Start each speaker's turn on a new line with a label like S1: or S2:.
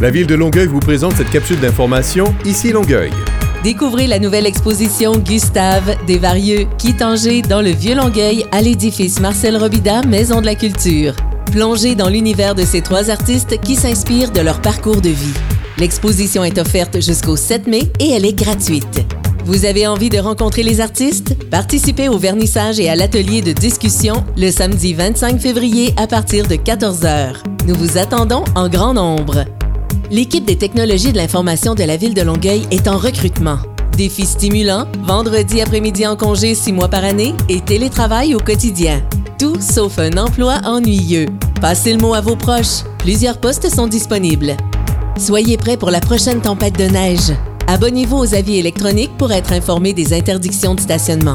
S1: La ville de Longueuil vous présente cette capsule d'information Ici Longueuil.
S2: Découvrez la nouvelle exposition Gustave Desvarieux, Quitangé dans le Vieux Longueuil à l'édifice Marcel Robida, Maison de la Culture. Plongez dans l'univers de ces trois artistes qui s'inspirent de leur parcours de vie. L'exposition est offerte jusqu'au 7 mai et elle est gratuite. Vous avez envie de rencontrer les artistes? Participez au vernissage et à l'atelier de discussion le samedi 25 février à partir de 14h. Nous vous attendons en grand nombre. L'équipe des technologies de l'information de la ville de Longueuil est en recrutement. Défis stimulants, vendredi après-midi en congé six mois par année et télétravail au quotidien. Tout sauf un emploi ennuyeux. Passez le mot à vos proches. Plusieurs postes sont disponibles. Soyez prêts pour la prochaine tempête de neige. Abonnez-vous aux avis électroniques pour être informé des interdictions de stationnement.